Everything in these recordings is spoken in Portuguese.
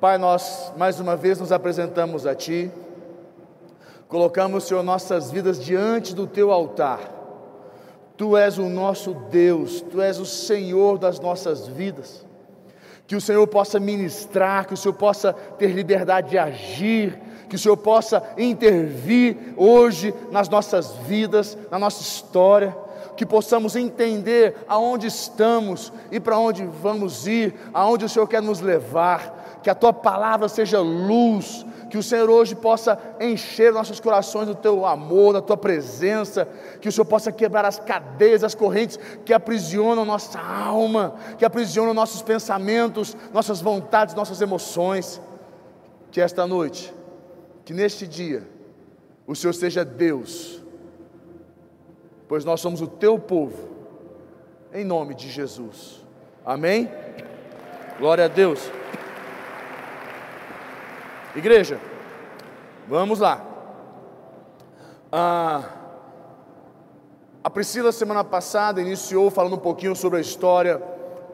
Pai, nós mais uma vez nos apresentamos a Ti, colocamos, Senhor, nossas vidas diante do Teu altar. Tu és o nosso Deus, Tu és o Senhor das nossas vidas. Que o Senhor possa ministrar, que o Senhor possa ter liberdade de agir, que o Senhor possa intervir hoje nas nossas vidas, na nossa história que possamos entender aonde estamos e para onde vamos ir, aonde o Senhor quer nos levar, que a tua palavra seja luz, que o Senhor hoje possa encher nossos corações do teu amor, da tua presença, que o Senhor possa quebrar as cadeias, as correntes que aprisionam nossa alma, que aprisionam nossos pensamentos, nossas vontades, nossas emoções. Que esta noite, que neste dia, o Senhor seja Deus pois nós somos o teu povo, em nome de Jesus. Amém? Glória a Deus. Igreja, vamos lá. Ah, a Priscila, semana passada, iniciou falando um pouquinho sobre a história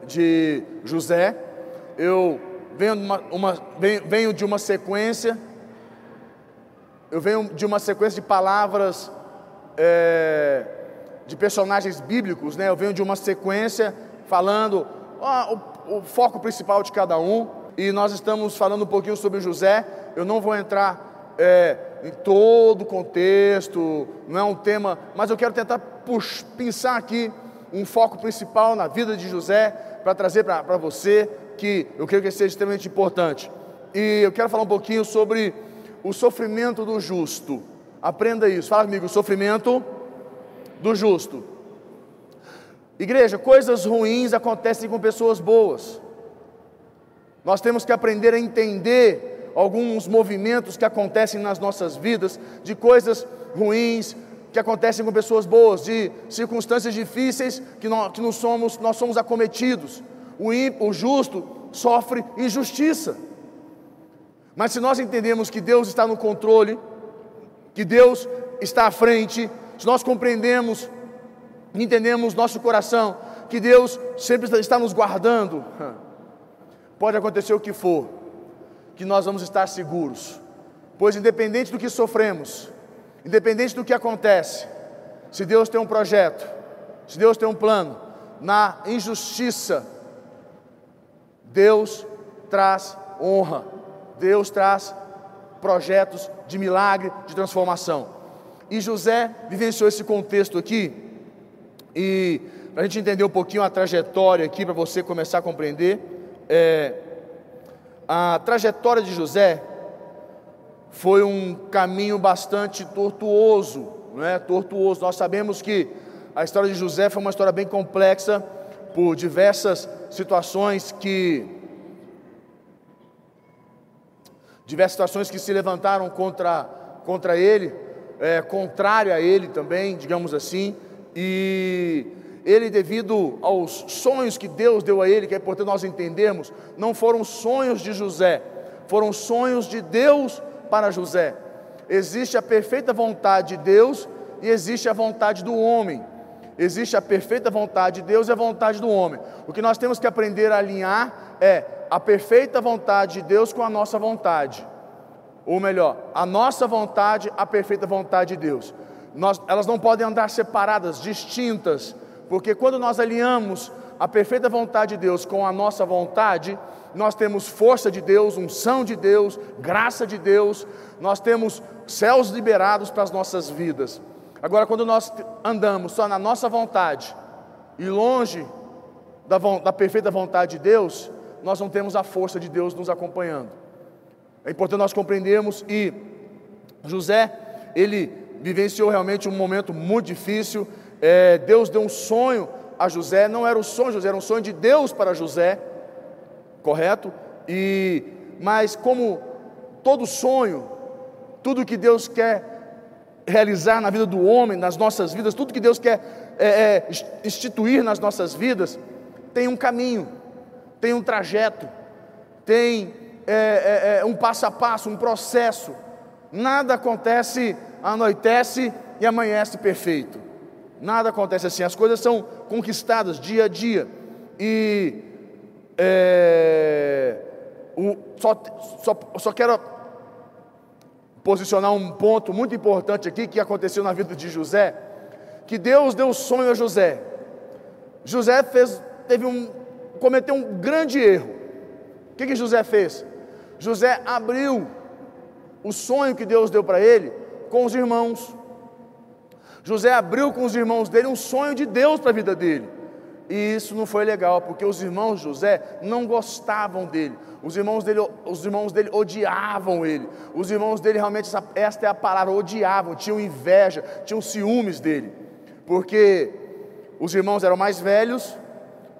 de José. Eu venho de uma, uma venho, venho de uma sequência, eu venho de uma sequência de palavras. É, de personagens bíblicos, né? Eu venho de uma sequência falando o, o, foco principal de cada um, e nós estamos falando um pouquinho sobre José. Eu não vou entrar é, em todo o contexto, não é um tema, mas eu quero tentar pensar aqui um foco principal na vida de José para trazer para você, que eu creio que seja extremamente importante. E eu quero falar um pouquinho sobre o sofrimento do justo. Aprenda isso. Fala comigo, sofrimento do justo. Igreja, coisas ruins acontecem com pessoas boas. Nós temos que aprender a entender alguns movimentos que acontecem nas nossas vidas, de coisas ruins que acontecem com pessoas boas, de circunstâncias difíceis que nós, que nós, somos, nós somos acometidos. O, o justo sofre injustiça. Mas se nós entendemos que Deus está no controle, que Deus está à frente, se nós compreendemos, entendemos nosso coração, que Deus sempre está nos guardando, pode acontecer o que for, que nós vamos estar seguros, pois independente do que sofremos, independente do que acontece, se Deus tem um projeto, se Deus tem um plano, na injustiça, Deus traz honra, Deus traz projetos de milagre, de transformação. E José vivenciou esse contexto aqui, e para a gente entender um pouquinho a trajetória aqui, para você começar a compreender, é, a trajetória de José foi um caminho bastante tortuoso, não é? Tortuoso. Nós sabemos que a história de José foi uma história bem complexa por diversas situações que diversas situações que se levantaram contra contra ele é, contrária a ele também, digamos assim, e ele, devido aos sonhos que Deus deu a ele, que é importante nós entendermos, não foram sonhos de José, foram sonhos de Deus para José. Existe a perfeita vontade de Deus e existe a vontade do homem. Existe a perfeita vontade de Deus e a vontade do homem. O que nós temos que aprender a alinhar é a perfeita vontade de Deus com a nossa vontade ou melhor, a nossa vontade, a perfeita vontade de Deus. Nós, elas não podem andar separadas, distintas, porque quando nós alinhamos a perfeita vontade de Deus com a nossa vontade, nós temos força de Deus, unção de Deus, graça de Deus, nós temos céus liberados para as nossas vidas. Agora, quando nós andamos só na nossa vontade e longe da, da perfeita vontade de Deus, nós não temos a força de Deus nos acompanhando. É importante nós compreendermos e José, ele vivenciou realmente um momento muito difícil. É, Deus deu um sonho a José, não era o sonho José, era um sonho de Deus para José, correto? E mas como todo sonho, tudo que Deus quer realizar na vida do homem, nas nossas vidas, tudo que Deus quer é, é, instituir nas nossas vidas, tem um caminho, tem um trajeto, tem é, é, é, um passo a passo, um processo. Nada acontece, anoitece e amanhece perfeito. Nada acontece assim. As coisas são conquistadas dia a dia. E é, o, só, só, só quero posicionar um ponto muito importante aqui que aconteceu na vida de José, que Deus deu sonho a José. José fez, teve um, cometeu um grande erro. O que, que José fez? José abriu o sonho que Deus deu para ele com os irmãos. José abriu com os irmãos dele um sonho de Deus para a vida dele. E isso não foi legal, porque os irmãos de José não gostavam dele. Os irmãos dele, os irmãos dele odiavam ele. Os irmãos dele realmente, esta é a palavra, odiavam, tinham inveja, tinham ciúmes dele. Porque os irmãos eram mais velhos,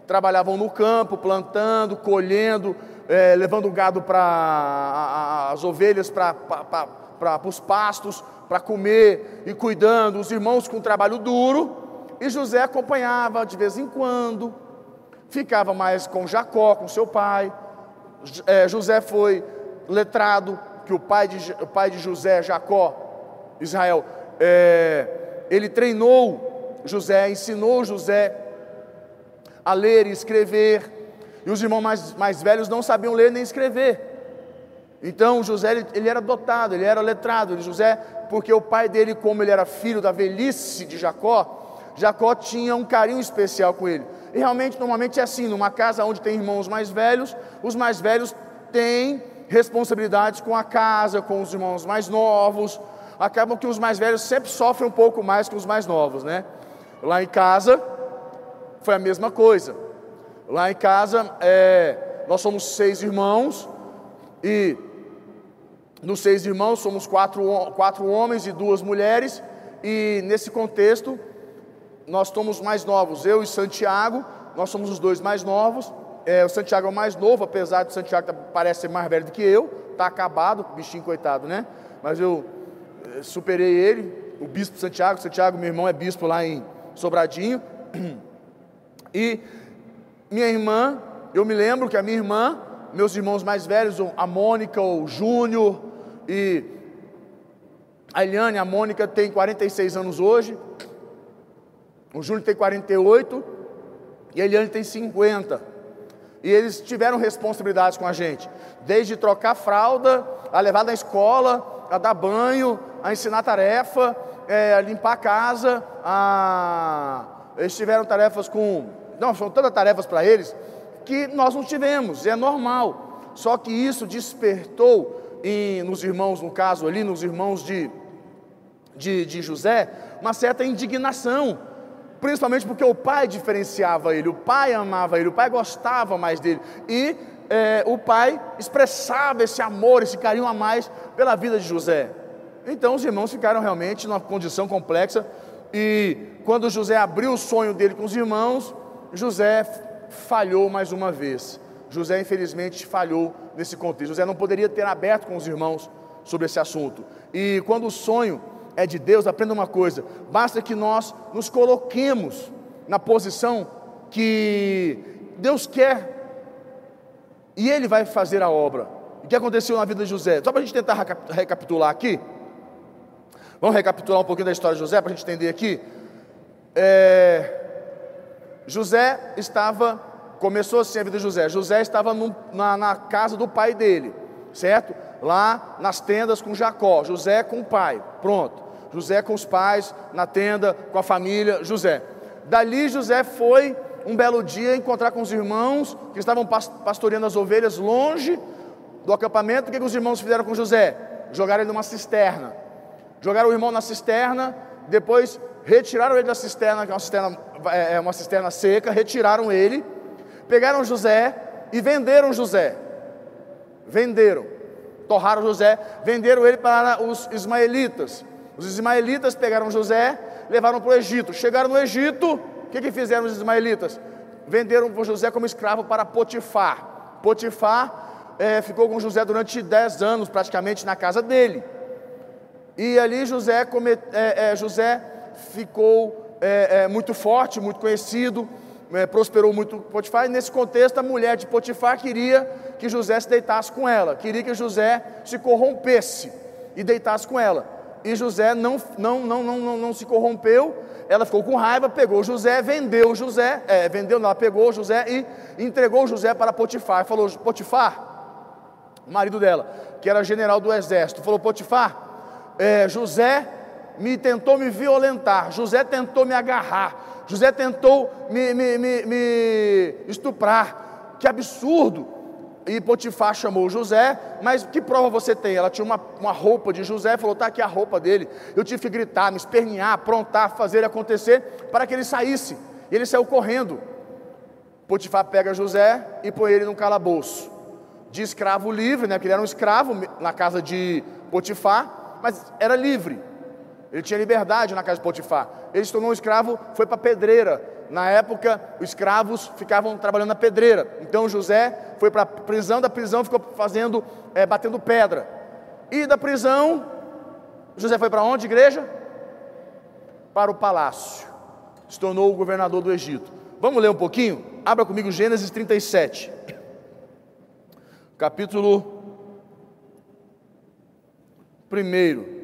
trabalhavam no campo, plantando, colhendo, é, levando o gado para as ovelhas para os pastos, para comer e cuidando, os irmãos com trabalho duro, e José acompanhava de vez em quando, ficava mais com Jacó, com seu pai. É, José foi letrado, que o pai de, o pai de José, Jacó, Israel, é, ele treinou José, ensinou José a ler e escrever, e os irmãos mais, mais velhos não sabiam ler nem escrever. Então José ele, ele, era dotado, ele era letrado. José, porque o pai dele, como ele era filho da velhice de Jacó, Jacó tinha um carinho especial com ele. E realmente, normalmente é assim: numa casa onde tem irmãos mais velhos, os mais velhos têm responsabilidades com a casa, com os irmãos mais novos. Acabam que os mais velhos sempre sofrem um pouco mais que os mais novos, né? Lá em casa foi a mesma coisa. Lá em casa é, nós somos seis irmãos e nos seis irmãos somos quatro, quatro homens e duas mulheres, e nesse contexto nós somos mais novos, eu e Santiago, nós somos os dois mais novos. É, o Santiago é o mais novo, apesar de Santiago parece ser mais velho do que eu, está acabado, bichinho coitado, né? Mas eu é, superei ele, o bispo Santiago, Santiago, meu irmão, é bispo lá em Sobradinho. E minha irmã, eu me lembro que a minha irmã meus irmãos mais velhos, a Mônica, o Júnior e a Eliane, a Mônica tem 46 anos hoje, o Júnior tem 48 e a Eliane tem 50. E eles tiveram responsabilidades com a gente, desde trocar fralda, a levar na escola, a dar banho, a ensinar tarefa, é, a limpar a casa, a... eles tiveram tarefas com. Não, são tantas tarefas para eles que nós não tivemos, é normal. Só que isso despertou em, nos irmãos, no caso ali, nos irmãos de, de, de José, uma certa indignação, principalmente porque o pai diferenciava ele, o pai amava ele, o pai gostava mais dele, e é, o pai expressava esse amor, esse carinho a mais pela vida de José. Então os irmãos ficaram realmente numa condição complexa, e quando José abriu o sonho dele com os irmãos, José falhou mais uma vez. José, infelizmente, falhou nesse contexto. José não poderia ter aberto com os irmãos sobre esse assunto. E quando o sonho é de Deus, aprenda uma coisa: basta que nós nos coloquemos na posição que Deus quer e Ele vai fazer a obra. O que aconteceu na vida de José? Só para a gente tentar recapitular aqui. Vamos recapitular um pouquinho da história de José para a gente entender aqui. É, José estava, começou assim a vida de José. José estava no, na, na casa do pai dele, certo? Lá nas tendas com Jacó. José com o pai, pronto. José com os pais, na tenda, com a família, José. Dali José foi um belo dia encontrar com os irmãos que estavam pastoreando as ovelhas longe do acampamento. O que, que os irmãos fizeram com José? Jogaram ele numa cisterna. Jogaram o irmão na cisterna, depois retiraram ele da cisterna, que é uma cisterna, é, é uma cisterna seca, retiraram ele, pegaram José e venderam José. Venderam, torraram José, venderam ele para os ismaelitas. Os ismaelitas pegaram José, levaram para o Egito. Chegaram no Egito, o que, que fizeram os ismaelitas? Venderam José como escravo para Potifar. Potifar é, ficou com José durante 10 anos, praticamente, na casa dele. E ali José, come, é, é, José ficou é, é, muito forte, muito conhecido, é, prosperou muito Potifar, e nesse contexto a mulher de Potifar queria que José se deitasse com ela, queria que José se corrompesse e deitasse com ela. E José não, não, não, não, não, não se corrompeu, ela ficou com raiva, pegou José, vendeu José, é, vendeu, ela pegou José e entregou José para Potifar. Falou: Potifar, o marido dela, que era general do exército, falou: Potifar, é, José me tentou me violentar, José tentou me agarrar, José tentou me, me, me, me estuprar. Que absurdo! E Potifar chamou José, mas que prova você tem? Ela tinha uma, uma roupa de José, falou: está aqui a roupa dele. Eu tive que gritar, me espernear, aprontar, fazer acontecer para que ele saísse. E ele saiu correndo. Potifar pega José e põe ele num calabouço. De escravo livre, né? Porque ele era um escravo na casa de Potifar, mas era livre. Ele tinha liberdade na casa de Potifar. Ele se tornou um escravo, foi para a pedreira. Na época, os escravos ficavam trabalhando na pedreira. Então José foi para a prisão, da prisão ficou fazendo, é, batendo pedra. E da prisão, José foi para onde, igreja? Para o palácio. Se tornou o governador do Egito. Vamos ler um pouquinho? Abra comigo Gênesis 37. Capítulo 1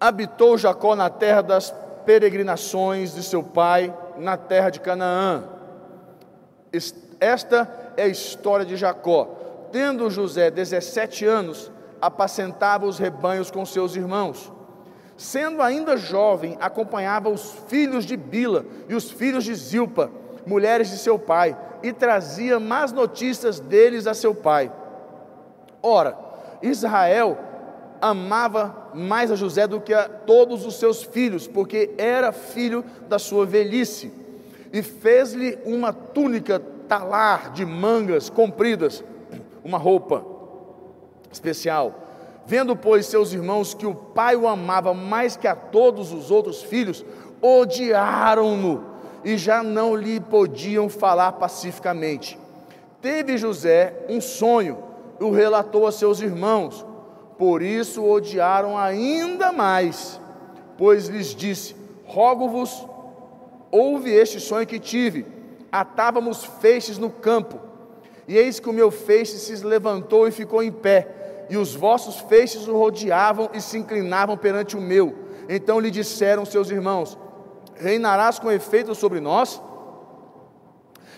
habitou Jacó na terra das peregrinações de seu pai, na terra de Canaã. Esta é a história de Jacó. Tendo José 17 anos, apacentava os rebanhos com seus irmãos. Sendo ainda jovem, acompanhava os filhos de Bila e os filhos de Zilpa, mulheres de seu pai, e trazia más notícias deles a seu pai. Ora, Israel amava mais a José do que a todos os seus filhos, porque era filho da sua velhice, e fez-lhe uma túnica talar de mangas compridas, uma roupa especial. Vendo, pois, seus irmãos que o pai o amava mais que a todos os outros filhos, odiaram-no e já não lhe podiam falar pacificamente. Teve José um sonho, o relatou a seus irmãos por isso odiaram ainda mais, pois lhes disse: Rogo-vos, ouve este sonho que tive. Atávamos feixes no campo, e eis que o meu feixe se levantou e ficou em pé, e os vossos feixes o rodeavam e se inclinavam perante o meu. Então lhe disseram seus irmãos: Reinarás com efeito sobre nós?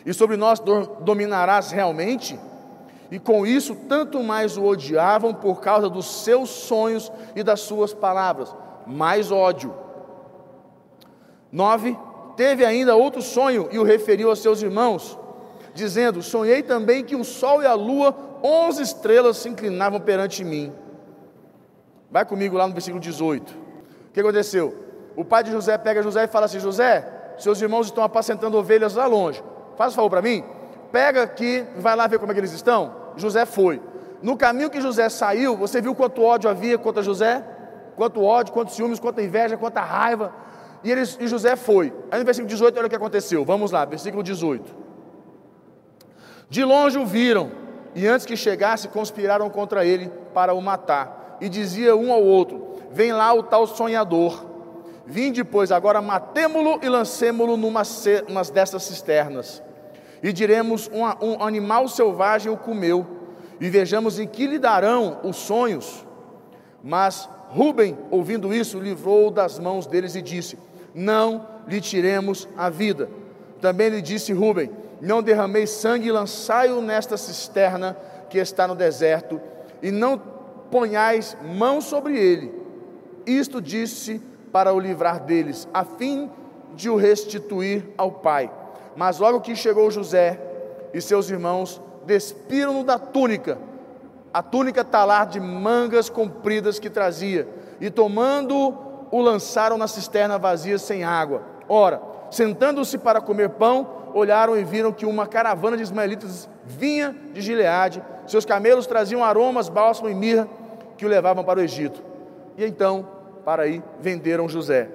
E sobre nós dominarás realmente? E com isso tanto mais o odiavam por causa dos seus sonhos e das suas palavras. Mais ódio. 9. Teve ainda outro sonho e o referiu aos seus irmãos, dizendo: Sonhei também que o sol e a lua, onze estrelas, se inclinavam perante mim. Vai comigo lá no versículo 18. O que aconteceu? O pai de José pega José e fala assim: José, seus irmãos estão apacentando ovelhas lá longe. Faz um favor para mim. Pega aqui, vai lá ver como é que eles estão. José foi. No caminho que José saiu, você viu quanto ódio havia contra José? Quanto ódio, quanto ciúmes, quanta inveja, quanta raiva. E, eles, e José foi. Aí no versículo 18, olha o que aconteceu. Vamos lá, versículo 18. De longe o viram, e antes que chegasse, conspiraram contra ele para o matar. E dizia um ao outro: Vem lá o tal sonhador. Vinde, pois, agora matemo-lo e lancemo-lo numa dessas cisternas e diremos: um, um animal selvagem o comeu, e vejamos em que lhe darão os sonhos. Mas Rubem, ouvindo isso, livrou das mãos deles e disse: Não lhe tiremos a vida. Também lhe disse Rubem: Não derramei sangue e lançai-o nesta cisterna que está no deserto, e não ponhais mão sobre ele. Isto disse para o livrar deles, a fim de o restituir ao pai. Mas logo que chegou José e seus irmãos, despiram-no da túnica, a túnica talar de mangas compridas que trazia, e tomando o lançaram na cisterna vazia sem água. Ora, sentando-se para comer pão, olharam e viram que uma caravana de ismaelitas vinha de Gileade, seus camelos traziam aromas, bálsamo e mirra que o levavam para o Egito. E então, para aí, venderam José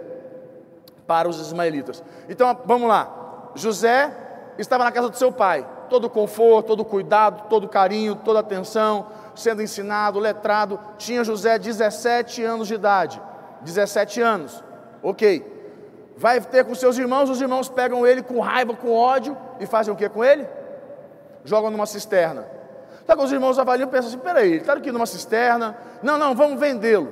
para os ismaelitas. Então, vamos lá. José estava na casa do seu pai, todo conforto, todo cuidado, todo carinho, toda atenção, sendo ensinado, letrado. Tinha José 17 anos de idade. 17 anos, ok. Vai ter com seus irmãos, os irmãos pegam ele com raiva, com ódio e fazem o que com ele? Jogam numa cisterna. Então os irmãos avaliam e pensam assim: peraí, ele está aqui numa cisterna, não, não, vamos vendê-lo,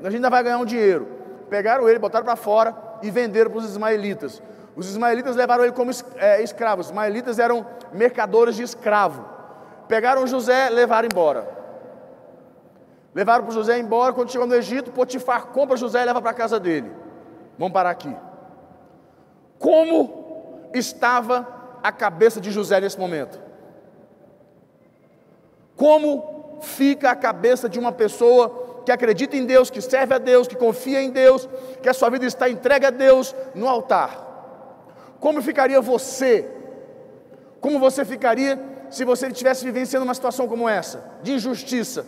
a gente ainda vai ganhar um dinheiro. Pegaram ele, botaram para fora e venderam para os ismaelitas. Os ismaelitas levaram ele como é, escravo. Os ismaelitas eram mercadores de escravo. Pegaram José, levaram embora. Levaram para José embora. Quando chegou no Egito, Potifar compra José e leva para a casa dele. Vamos parar aqui. Como estava a cabeça de José nesse momento? Como fica a cabeça de uma pessoa que acredita em Deus, que serve a Deus, que confia em Deus, que a sua vida está entregue a Deus no altar? Como ficaria você? Como você ficaria se você estivesse vivenciando uma situação como essa, de injustiça?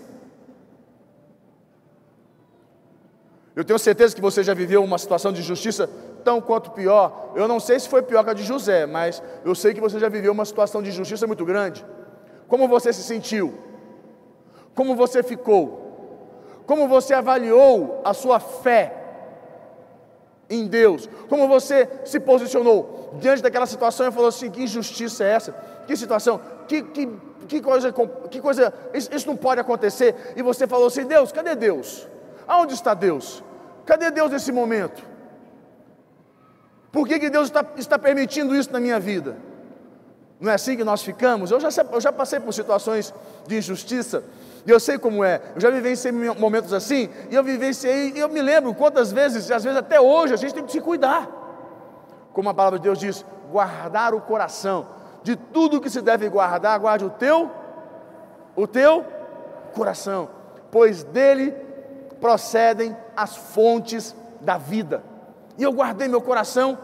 Eu tenho certeza que você já viveu uma situação de injustiça tão quanto pior. Eu não sei se foi pior que a de José, mas eu sei que você já viveu uma situação de injustiça muito grande. Como você se sentiu? Como você ficou? Como você avaliou a sua fé em Deus? Como você se posicionou diante daquela situação e falou assim: que injustiça é essa? Que situação? Que, que, que coisa, que coisa isso, isso não pode acontecer. E você falou assim: Deus, cadê Deus? Aonde está Deus? Cadê Deus nesse momento? Por que, que Deus está, está permitindo isso na minha vida? Não é assim que nós ficamos? Eu já, eu já passei por situações de injustiça, e eu sei como é. Eu já vivenciei momentos assim, e eu vivenciei, e eu me lembro quantas vezes, às vezes até hoje, a gente tem que se cuidar. Como a palavra de Deus diz, guardar o coração. De tudo que se deve guardar, guarde o teu, o teu coração, pois dele procedem as fontes da vida. E eu guardei meu coração,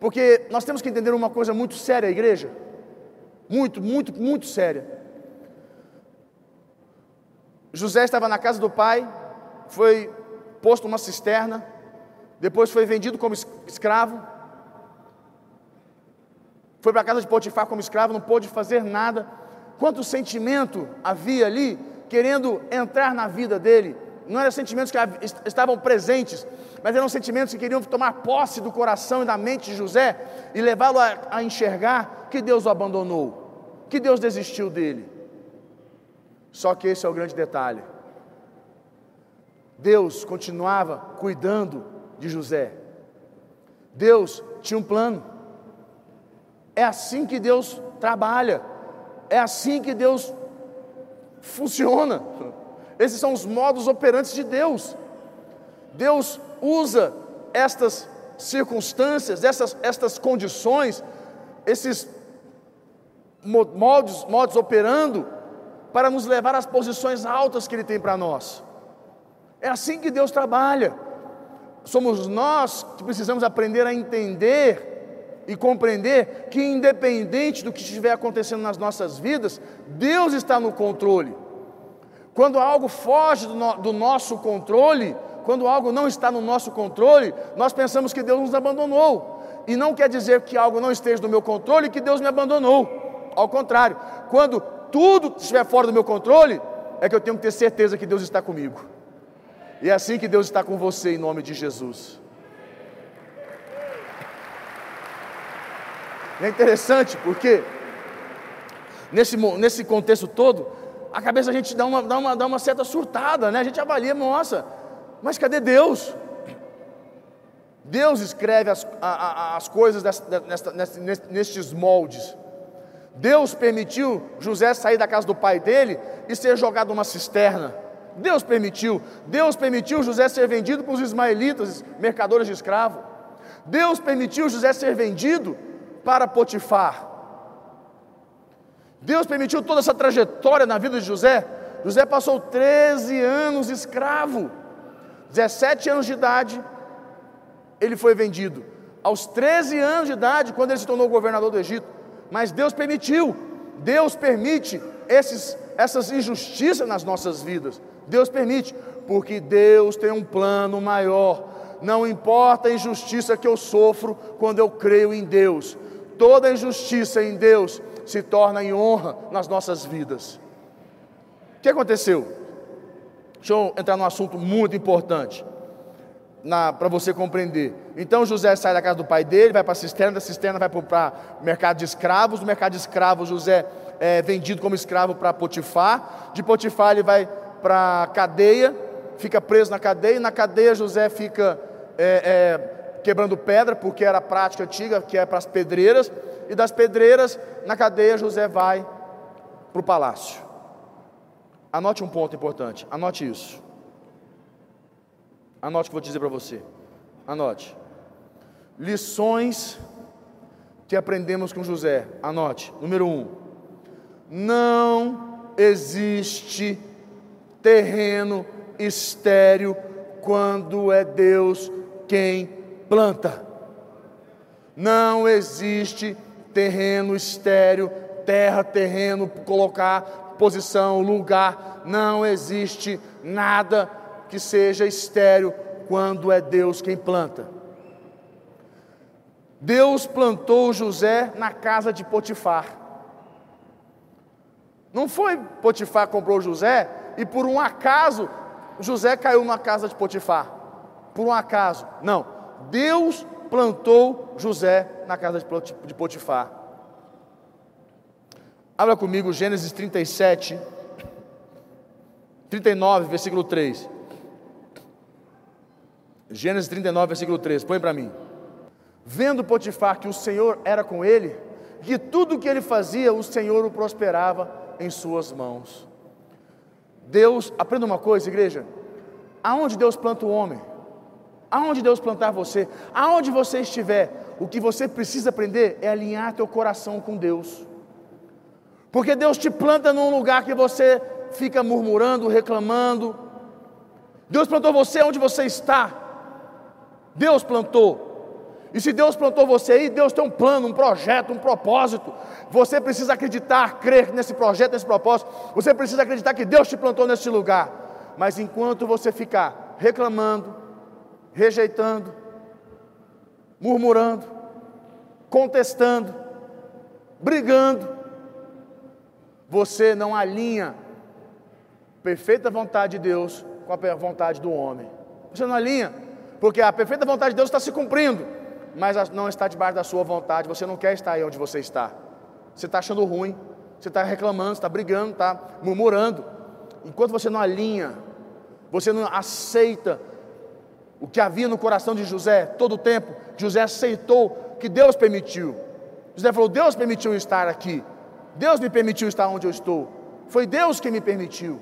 porque nós temos que entender uma coisa muito séria, igreja. Muito, muito, muito séria. José estava na casa do pai, foi posto numa cisterna, depois foi vendido como escravo, foi para a casa de Potifar como escravo, não pôde fazer nada. Quanto sentimento havia ali querendo entrar na vida dele? Não eram sentimentos que estavam presentes, mas eram sentimentos que queriam tomar posse do coração e da mente de José e levá-lo a, a enxergar que Deus o abandonou, que Deus desistiu dele. Só que esse é o grande detalhe. Deus continuava cuidando de José. Deus tinha um plano. É assim que Deus trabalha. É assim que Deus funciona. Esses são os modos operantes de Deus. Deus usa estas circunstâncias, essas, estas condições, esses modos, modos operando para nos levar às posições altas que Ele tem para nós. É assim que Deus trabalha. Somos nós que precisamos aprender a entender e compreender que, independente do que estiver acontecendo nas nossas vidas, Deus está no controle. Quando algo foge do, no, do nosso controle, quando algo não está no nosso controle, nós pensamos que Deus nos abandonou. E não quer dizer que algo não esteja no meu controle que Deus me abandonou. Ao contrário, quando tudo estiver fora do meu controle, é que eu tenho que ter certeza que Deus está comigo. E é assim que Deus está com você, em nome de Jesus. É interessante porque, nesse, nesse contexto todo, a cabeça a gente dá uma, dá, uma, dá uma certa surtada, né? A gente avalia, nossa, mas cadê Deus? Deus escreve as, a, a, as coisas nesta, nestes moldes. Deus permitiu José sair da casa do pai dele e ser jogado numa cisterna. Deus permitiu. Deus permitiu José ser vendido para os ismaelitas, mercadores de escravo. Deus permitiu José ser vendido para Potifar. Deus permitiu toda essa trajetória na vida de José. José passou 13 anos escravo. 17 anos de idade, ele foi vendido. Aos 13 anos de idade, quando ele se tornou governador do Egito, mas Deus permitiu, Deus permite esses, essas injustiças nas nossas vidas. Deus permite, porque Deus tem um plano maior. Não importa a injustiça que eu sofro quando eu creio em Deus, toda injustiça em Deus se torna em honra nas nossas vidas. O que aconteceu? Deixa eu entrar num assunto muito importante para você compreender. Então José sai da casa do pai dele, vai para a cisterna, da cisterna vai para o mercado de escravos, do mercado de escravos José é vendido como escravo para Potifar, de Potifar ele vai para a cadeia, fica preso na cadeia, e na cadeia José fica é, é, quebrando pedra, porque era a prática antiga, que é para as pedreiras, e das pedreiras, na cadeia José vai para o palácio. Anote um ponto importante, anote isso. Anote o que eu vou dizer para você. Anote. Lições que aprendemos com José. Anote. Número um: não existe terreno estéreo quando é Deus quem planta. Não existe terreno estéreo, terra, terreno, colocar posição, lugar. Não existe nada que seja estéreo quando é Deus quem planta. Deus plantou José na casa de Potifar. Não foi Potifar que comprou José e por um acaso José caiu na casa de Potifar. Por um acaso. Não. Deus plantou José na casa de Potifar. Abra comigo Gênesis 37, 39, versículo 3. Gênesis 39, versículo 3. Põe para mim. Vendo Potifar que o Senhor era com ele, que tudo que ele fazia, o Senhor o prosperava em suas mãos. Deus, aprenda uma coisa, igreja. Aonde Deus planta o homem, aonde Deus plantar você, aonde você estiver, o que você precisa aprender é alinhar teu coração com Deus. Porque Deus te planta num lugar que você fica murmurando, reclamando. Deus plantou você onde você está. Deus plantou. E se Deus plantou você aí, Deus tem um plano, um projeto, um propósito. Você precisa acreditar, crer nesse projeto, nesse propósito. Você precisa acreditar que Deus te plantou nesse lugar. Mas enquanto você ficar reclamando, rejeitando, murmurando, contestando, brigando, você não alinha perfeita vontade de Deus com a vontade do homem. Você não alinha, porque a perfeita vontade de Deus está se cumprindo mas não está debaixo da sua vontade, você não quer estar aí onde você está. Você está achando ruim, você está reclamando, está brigando, está murmurando. Enquanto você não alinha, você não aceita o que havia no coração de José todo o tempo, José aceitou que Deus permitiu. José falou: Deus permitiu estar aqui, Deus me permitiu estar onde eu estou, foi Deus que me permitiu.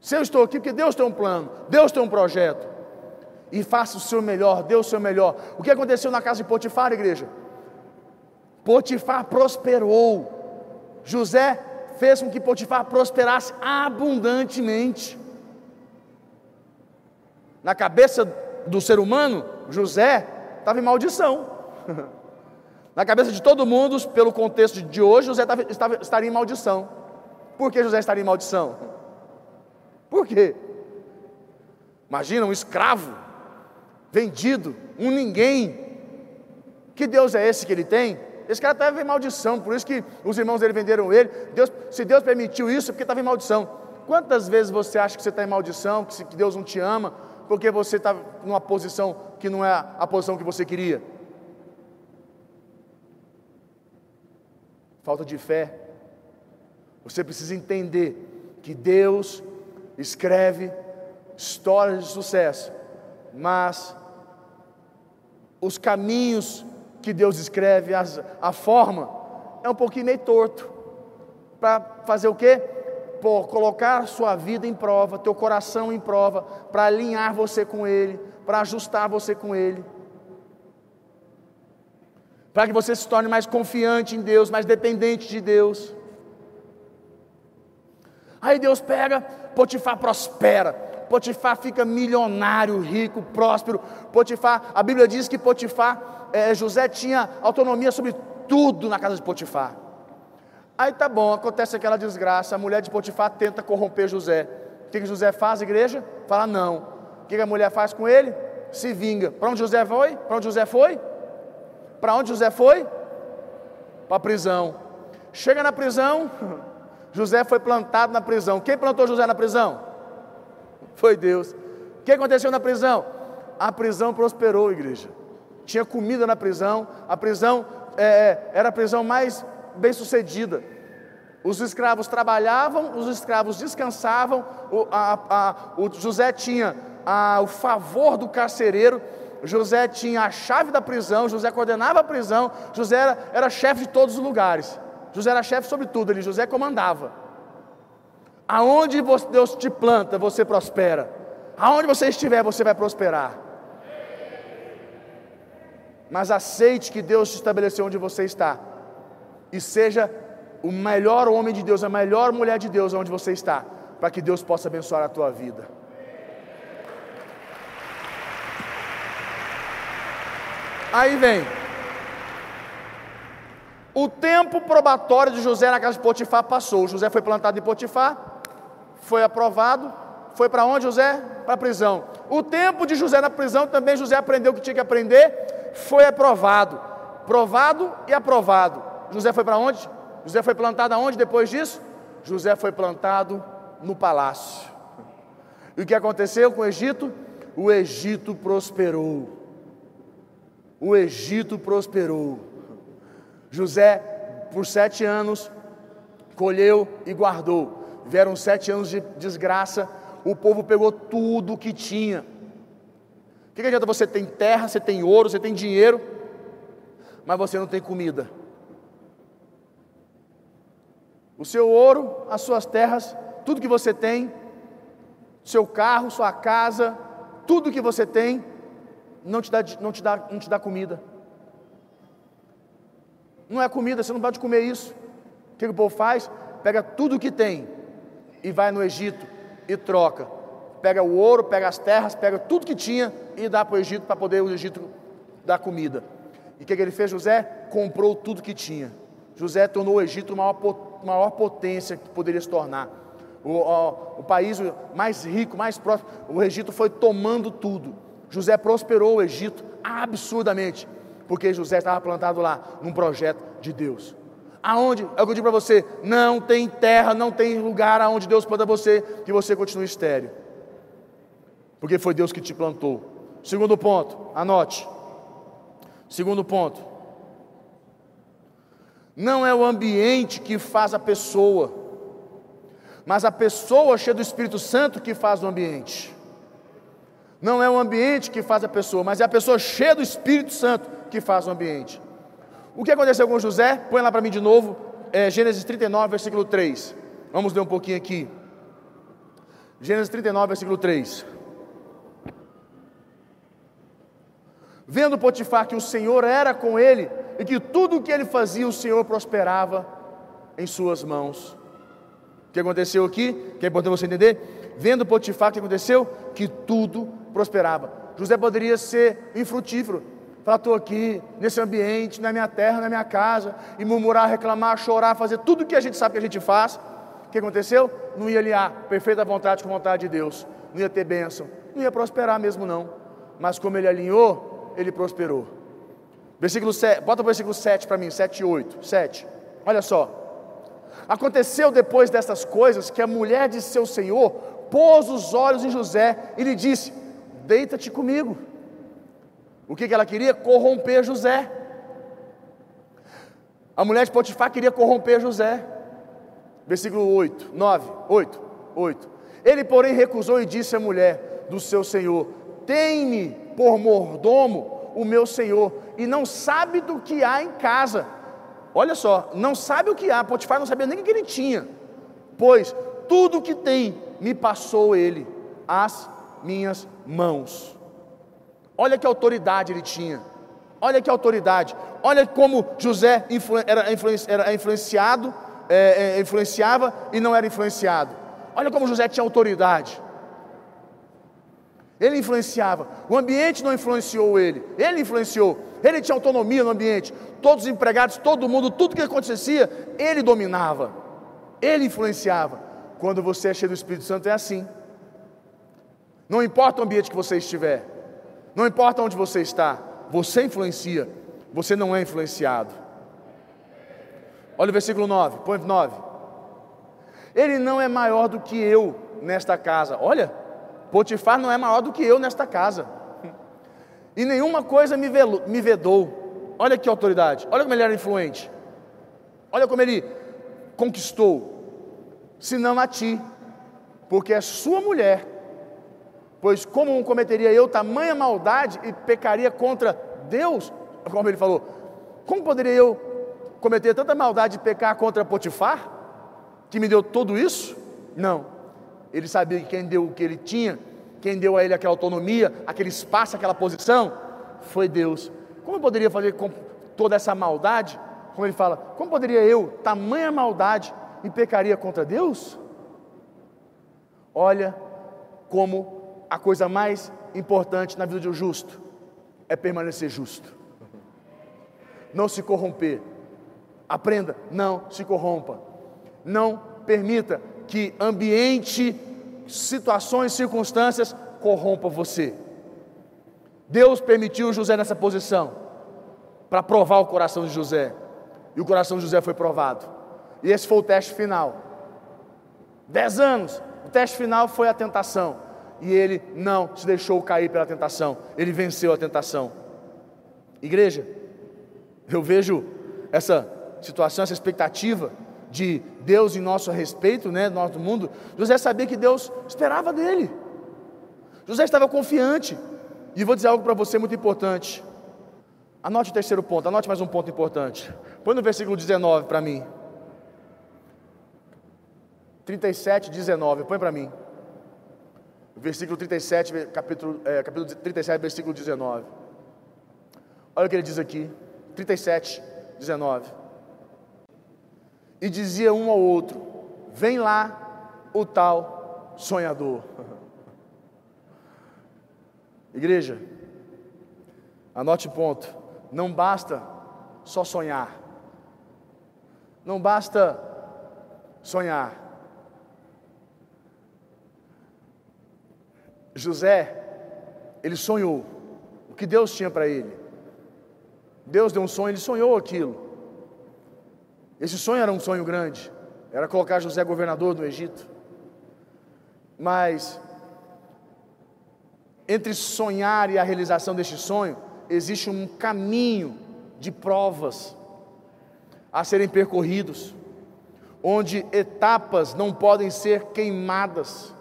Se eu estou aqui, porque Deus tem um plano, Deus tem um projeto e faça o seu melhor, dê o seu melhor. O que aconteceu na casa de Potifar, igreja? Potifar prosperou. José fez com que Potifar prosperasse abundantemente. Na cabeça do ser humano, José estava em maldição. Na cabeça de todo mundo, pelo contexto de hoje, José estava, estaria em maldição. Por que José estaria em maldição? Por quê? Imagina um escravo vendido, um ninguém. Que Deus é esse que ele tem? Esse cara estava em maldição, por isso que os irmãos dele venderam ele. Deus, se Deus permitiu isso, é porque estava em maldição. Quantas vezes você acha que você está em maldição, que Deus não te ama, porque você está numa posição que não é a posição que você queria? Falta de fé. Você precisa entender que Deus escreve histórias de sucesso, mas os caminhos que Deus escreve, as, a forma, é um pouquinho meio torto. Para fazer o quê? Por colocar sua vida em prova, teu coração em prova, para alinhar você com Ele, para ajustar você com Ele. Para que você se torne mais confiante em Deus, mais dependente de Deus. Aí Deus pega, Potifar prospera. Potifar fica milionário, rico, próspero. Potifar, a Bíblia diz que Potifar, é, José tinha autonomia sobre tudo na casa de Potifar. Aí tá bom, acontece aquela desgraça, a mulher de Potifar tenta corromper José. O que, que José faz, igreja? Fala não. O que, que a mulher faz com ele? Se vinga. Para onde José foi? Para onde José foi? Para onde José foi? Para a prisão. Chega na prisão, José foi plantado na prisão. Quem plantou José na prisão? Foi Deus. O que aconteceu na prisão? A prisão prosperou, igreja. Tinha comida na prisão, a prisão é, é, era a prisão mais bem sucedida. Os escravos trabalhavam, os escravos descansavam, o, a, a, o José tinha a, o favor do carcereiro, José tinha a chave da prisão, José coordenava a prisão, José era, era chefe de todos os lugares. José era chefe sobre tudo, ele José comandava. Aonde Deus te planta, você prospera. Aonde você estiver, você vai prosperar. Mas aceite que Deus te estabeleceu onde você está. E seja o melhor homem de Deus, a melhor mulher de Deus onde você está, para que Deus possa abençoar a tua vida. Aí vem. O tempo probatório de José na casa de Potifar passou. José foi plantado em Potifar, foi aprovado, foi para onde José? Para a prisão. O tempo de José na prisão também José aprendeu o que tinha que aprender, foi aprovado. Provado e aprovado. José foi para onde? José foi plantado aonde depois disso? José foi plantado no palácio. E o que aconteceu com o Egito? O Egito prosperou. O Egito prosperou. José, por sete anos, colheu e guardou vieram sete anos de desgraça, o povo pegou tudo que tinha. O que, que adianta você tem terra, você tem ouro, você tem dinheiro, mas você não tem comida? O seu ouro, as suas terras, tudo que você tem, seu carro, sua casa, tudo que você tem, não te dá, não te dá, não te dá comida. Não é comida, você não pode comer isso. O que o povo faz? Pega tudo que tem, e vai no Egito e troca. Pega o ouro, pega as terras, pega tudo que tinha e dá para o Egito para poder o Egito dar comida. E o que, que, ele fez? José comprou tudo que tinha. José tornou o Egito a maior, maior potência que poderia se tornar. O, o, o país mais rico, mais próximo. O Egito foi tomando tudo. José prosperou o Egito absurdamente, porque José estava plantado lá num projeto de Deus. Aonde? É o que eu digo para você: não tem terra, não tem lugar aonde Deus planta você, que você continue estéreo. Porque foi Deus que te plantou. Segundo ponto, anote. Segundo ponto. Não é o ambiente que faz a pessoa, mas a pessoa cheia do Espírito Santo que faz o ambiente. Não é o ambiente que faz a pessoa, mas é a pessoa cheia do Espírito Santo que faz o ambiente. O que aconteceu com José? Põe lá para mim de novo, é, Gênesis 39, versículo 3. Vamos ler um pouquinho aqui. Gênesis 39, versículo 3. Vendo Potifar que o Senhor era com ele e que tudo o que ele fazia o Senhor prosperava em suas mãos. O que aconteceu aqui? Que é importante você entender. Vendo Potifar, o que aconteceu? Que tudo prosperava. José poderia ser infrutífero, Falar, estou aqui, nesse ambiente, na minha terra, na minha casa, e murmurar, reclamar, chorar, fazer tudo o que a gente sabe que a gente faz. O que aconteceu? Não ia aliar perfeita vontade com vontade de Deus. Não ia ter bênção. Não ia prosperar mesmo, não. Mas como ele alinhou, ele prosperou. Versículo 7, bota o versículo 7 para mim, 7 e 8. 7. Olha só. Aconteceu depois destas coisas que a mulher de seu senhor pôs os olhos em José e lhe disse: Deita-te comigo. O que, que ela queria? Corromper José. A mulher de Potifar queria corromper José. Versículo 8, 9, 8, 8. Ele, porém, recusou e disse à mulher do seu senhor: Tem-me por mordomo o meu senhor, e não sabe do que há em casa. Olha só, não sabe o que há. Potifar não sabia nem o que ele tinha, pois tudo que tem me passou ele às minhas mãos. Olha que autoridade ele tinha. Olha que autoridade. Olha como José era, influenciado, é, é, influenciava e não era influenciado. Olha como José tinha autoridade. Ele influenciava. O ambiente não influenciou ele. Ele influenciou. Ele tinha autonomia no ambiente. Todos os empregados, todo mundo, tudo que acontecia, ele dominava. Ele influenciava. Quando você é cheio do Espírito Santo, é assim. Não importa o ambiente que você estiver. Não importa onde você está, você influencia, você não é influenciado. Olha o versículo 9, põe 9. Ele não é maior do que eu nesta casa. Olha, Potifar não é maior do que eu nesta casa. E nenhuma coisa me, me vedou. Olha que autoridade, olha como ele era influente. Olha como ele conquistou. Senão a ti, porque é sua mulher Pois como cometeria eu tamanha maldade e pecaria contra Deus? Como ele falou, como poderia eu cometer tanta maldade de pecar contra Potifar, que me deu tudo isso? Não. Ele sabia que quem deu o que ele tinha, quem deu a ele aquela autonomia, aquele espaço, aquela posição, foi Deus. Como eu poderia fazer com toda essa maldade? Como ele fala, como poderia eu, tamanha maldade, e pecaria contra Deus? Olha como a coisa mais importante na vida de um justo é permanecer justo, não se corromper. Aprenda, não se corrompa, não permita que ambiente, situações, circunstâncias corrompam você. Deus permitiu José nessa posição para provar o coração de José, e o coração de José foi provado. E esse foi o teste final. Dez anos, o teste final foi a tentação. E ele não se deixou cair pela tentação. Ele venceu a tentação. Igreja, eu vejo essa situação, essa expectativa de Deus em nosso respeito, né, nosso mundo. José sabia que Deus esperava dele. José estava confiante. E vou dizer algo para você muito importante. Anote o terceiro ponto, anote mais um ponto importante. Põe no versículo 19 para mim. 37, 19, põe para mim. Versículo 37, capítulo, é, capítulo 37, versículo 19. Olha o que ele diz aqui. 37, 19. E dizia um ao outro: Vem lá o tal sonhador. Igreja, anote ponto. Não basta só sonhar. Não basta sonhar. José, ele sonhou o que Deus tinha para ele. Deus deu um sonho, ele sonhou aquilo. Esse sonho era um sonho grande, era colocar José governador do Egito. Mas entre sonhar e a realização deste sonho, existe um caminho de provas a serem percorridos, onde etapas não podem ser queimadas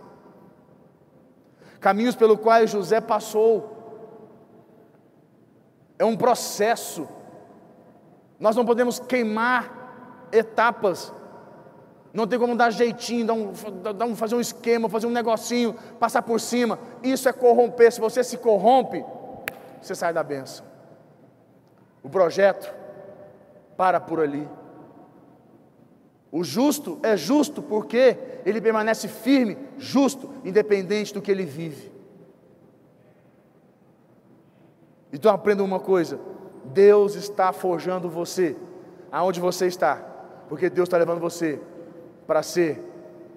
caminhos pelo quais José passou. É um processo. Nós não podemos queimar etapas. Não tem como dar jeitinho, dar um, dar um, fazer um esquema, fazer um negocinho, passar por cima. Isso é corromper. Se você se corrompe, você sai da benção. O projeto para por ali. O justo é justo porque ele permanece firme, justo, independente do que ele vive. Então aprenda uma coisa: Deus está forjando você, aonde você está, porque Deus está levando você para ser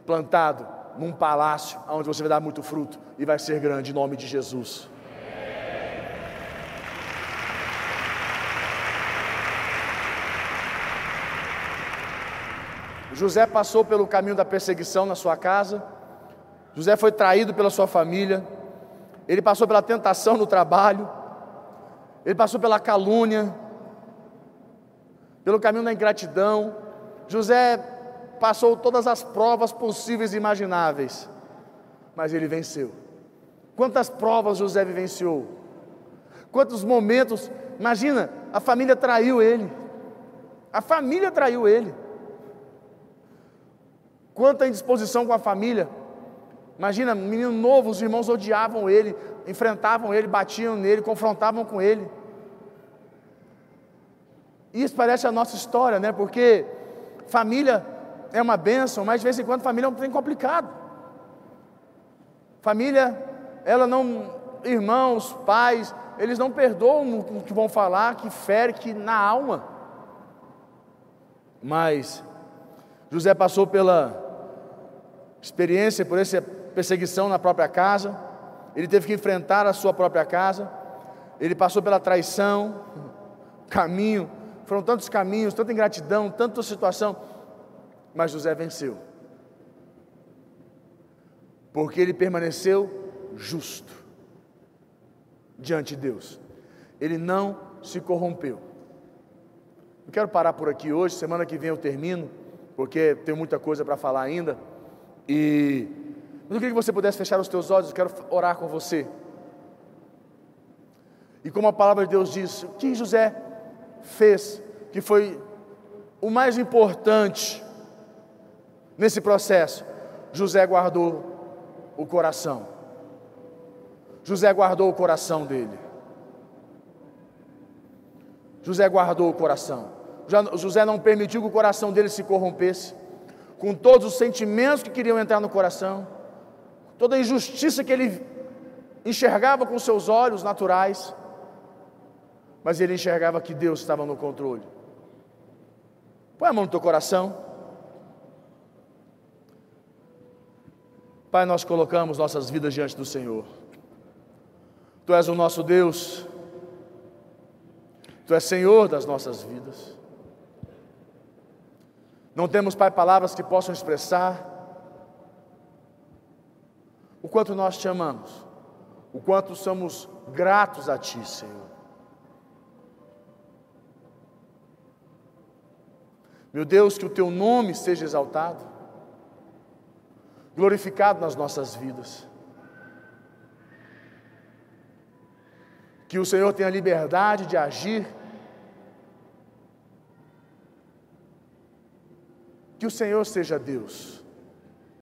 plantado num palácio, onde você vai dar muito fruto e vai ser grande, em nome de Jesus. José passou pelo caminho da perseguição na sua casa, José foi traído pela sua família, ele passou pela tentação no trabalho, ele passou pela calúnia, pelo caminho da ingratidão. José passou todas as provas possíveis e imagináveis, mas ele venceu. Quantas provas José vivenciou? Quantos momentos? Imagina, a família traiu ele. A família traiu ele. Quanta indisposição com a família. Imagina, menino novo, os irmãos odiavam ele, enfrentavam ele, batiam nele, confrontavam com ele. Isso parece a nossa história, né? Porque família é uma bênção, mas de vez em quando família é um trem complicado. Família, ela não, irmãos, pais, eles não perdoam o que vão falar, que fere, que na alma. Mas José passou pela experiência, por essa perseguição na própria casa, ele teve que enfrentar a sua própria casa, ele passou pela traição, caminho, foram tantos caminhos, tanta ingratidão, tanta situação, mas José venceu, porque ele permaneceu justo diante de Deus, ele não se corrompeu. Eu quero parar por aqui hoje, semana que vem eu termino, porque tenho muita coisa para falar ainda. E eu queria que você pudesse fechar os teus olhos, eu quero orar com você. E como a palavra de Deus diz, o que José fez, que foi o mais importante nesse processo, José guardou o coração. José guardou o coração dele. José guardou o coração. José não permitiu que o coração dele se corrompesse, com todos os sentimentos que queriam entrar no coração, toda a injustiça que ele enxergava com seus olhos naturais, mas ele enxergava que Deus estava no controle. Põe a mão no teu coração. Pai, nós colocamos nossas vidas diante do Senhor. Tu és o nosso Deus, Tu és Senhor das nossas vidas. Não temos, Pai, palavras que possam expressar o quanto nós te amamos, o quanto somos gratos a Ti, Senhor. Meu Deus, que o Teu nome seja exaltado, glorificado nas nossas vidas. Que o Senhor tenha liberdade de agir. Que o Senhor seja Deus.